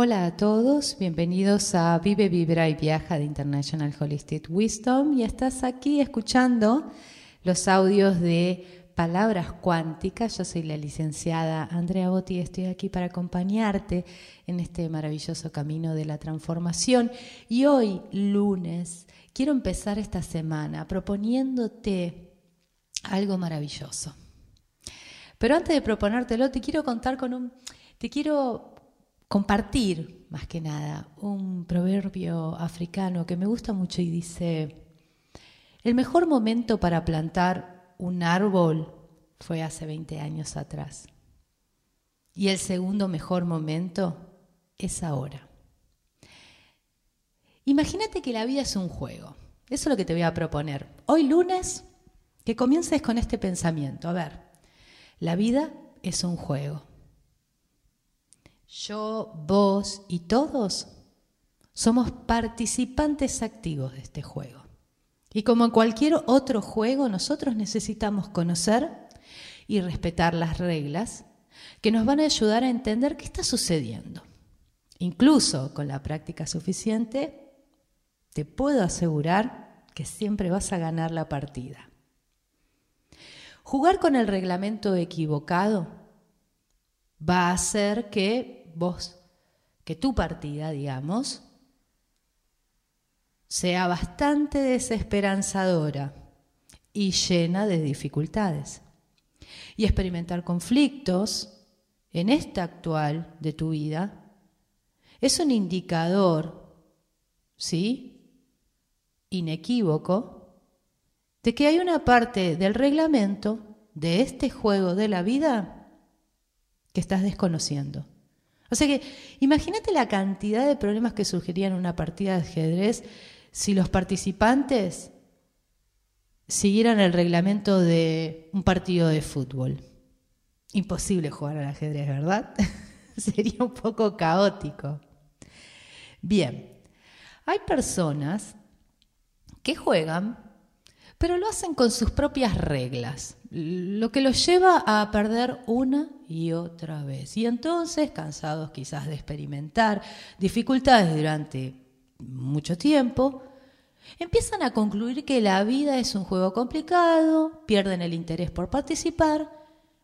Hola a todos, bienvenidos a Vive, Vibra y Viaja de International Holistic Wisdom y estás aquí escuchando los audios de Palabras Cuánticas. Yo soy la licenciada Andrea Botti y estoy aquí para acompañarte en este maravilloso camino de la transformación. Y hoy, lunes, quiero empezar esta semana proponiéndote algo maravilloso. Pero antes de proponértelo, te quiero contar con un... Te quiero compartir, más que nada, un proverbio africano que me gusta mucho y dice, el mejor momento para plantar un árbol fue hace 20 años atrás. Y el segundo mejor momento es ahora. Imagínate que la vida es un juego. Eso es lo que te voy a proponer. Hoy lunes, que comiences con este pensamiento. A ver, la vida es un juego. Yo, vos y todos somos participantes activos de este juego. Y como en cualquier otro juego, nosotros necesitamos conocer y respetar las reglas que nos van a ayudar a entender qué está sucediendo. Incluso con la práctica suficiente, te puedo asegurar que siempre vas a ganar la partida. Jugar con el reglamento equivocado va a hacer que vos, que tu partida, digamos, sea bastante desesperanzadora y llena de dificultades. Y experimentar conflictos en esta actual de tu vida es un indicador, ¿sí? Inequívoco, de que hay una parte del reglamento de este juego de la vida que estás desconociendo. O sea que imagínate la cantidad de problemas que surgirían en una partida de ajedrez si los participantes siguieran el reglamento de un partido de fútbol. Imposible jugar al ajedrez, ¿verdad? Sería un poco caótico. Bien, hay personas que juegan, pero lo hacen con sus propias reglas lo que los lleva a perder una y otra vez. Y entonces, cansados quizás de experimentar dificultades durante mucho tiempo, empiezan a concluir que la vida es un juego complicado, pierden el interés por participar,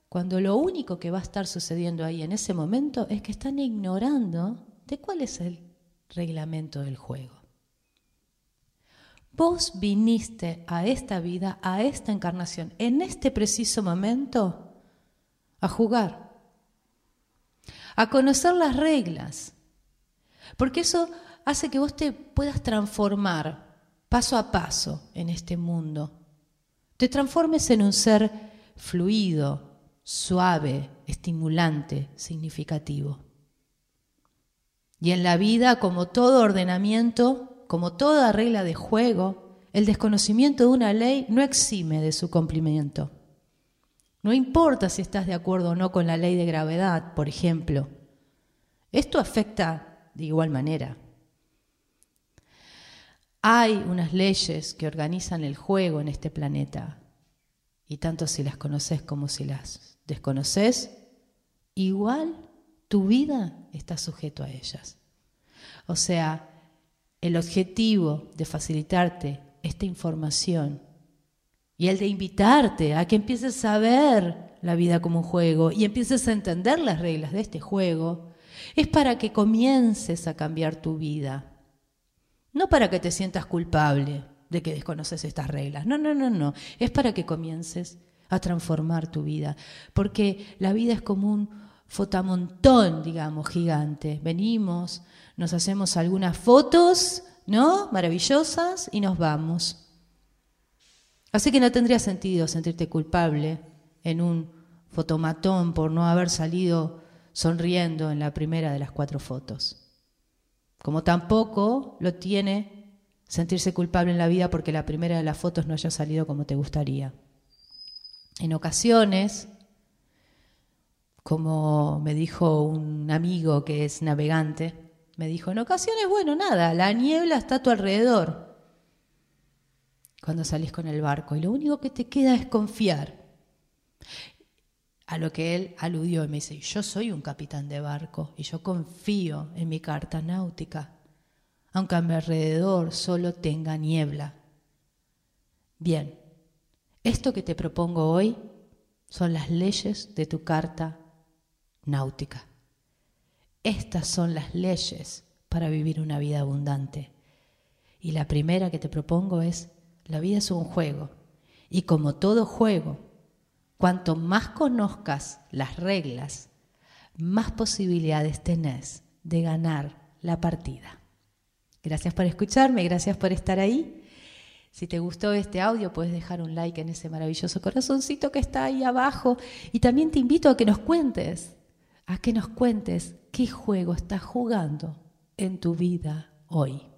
cuando lo único que va a estar sucediendo ahí en ese momento es que están ignorando de cuál es el reglamento del juego. Vos viniste a esta vida, a esta encarnación, en este preciso momento, a jugar, a conocer las reglas, porque eso hace que vos te puedas transformar paso a paso en este mundo, te transformes en un ser fluido, suave, estimulante, significativo. Y en la vida, como todo ordenamiento, como toda regla de juego, el desconocimiento de una ley no exime de su cumplimiento. No importa si estás de acuerdo o no con la ley de gravedad, por ejemplo. Esto afecta de igual manera. Hay unas leyes que organizan el juego en este planeta, y tanto si las conoces como si las desconoces, igual tu vida está sujeto a ellas. O sea, el objetivo de facilitarte esta información y el de invitarte a que empieces a ver la vida como un juego y empieces a entender las reglas de este juego, es para que comiences a cambiar tu vida. No para que te sientas culpable de que desconoces estas reglas. No, no, no, no. Es para que comiences a transformar tu vida. Porque la vida es como un fotamontón, digamos, gigante. Venimos, nos hacemos algunas fotos, ¿no? Maravillosas y nos vamos. Así que no tendría sentido sentirte culpable en un fotomatón por no haber salido sonriendo en la primera de las cuatro fotos. Como tampoco lo tiene sentirse culpable en la vida porque la primera de las fotos no haya salido como te gustaría. En ocasiones, como me dijo un amigo que es navegante, me dijo, en ocasiones, bueno, nada, la niebla está a tu alrededor cuando salís con el barco y lo único que te queda es confiar. A lo que él aludió y me dice, yo soy un capitán de barco y yo confío en mi carta náutica, aunque a mi alrededor solo tenga niebla. Bien, esto que te propongo hoy son las leyes de tu carta náutica. Estas son las leyes para vivir una vida abundante. Y la primera que te propongo es, la vida es un juego. Y como todo juego, cuanto más conozcas las reglas, más posibilidades tenés de ganar la partida. Gracias por escucharme, gracias por estar ahí. Si te gustó este audio, puedes dejar un like en ese maravilloso corazoncito que está ahí abajo. Y también te invito a que nos cuentes, a que nos cuentes qué juego estás jugando en tu vida hoy.